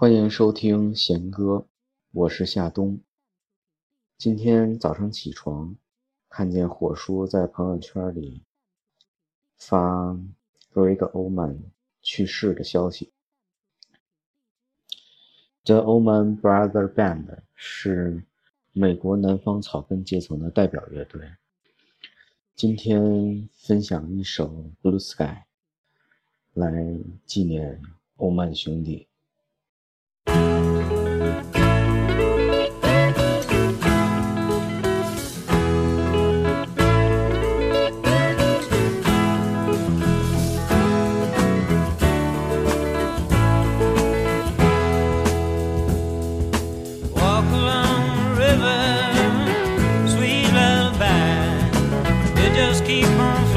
欢迎收听弦歌，我是夏冬。今天早上起床，看见火叔在朋友圈里发 Greg Oman 去世的消息。The Oman Brother Band 是美国南方草根阶层的代表乐队。今天分享一首《Blue Sky》，来纪念欧曼兄弟。just keep on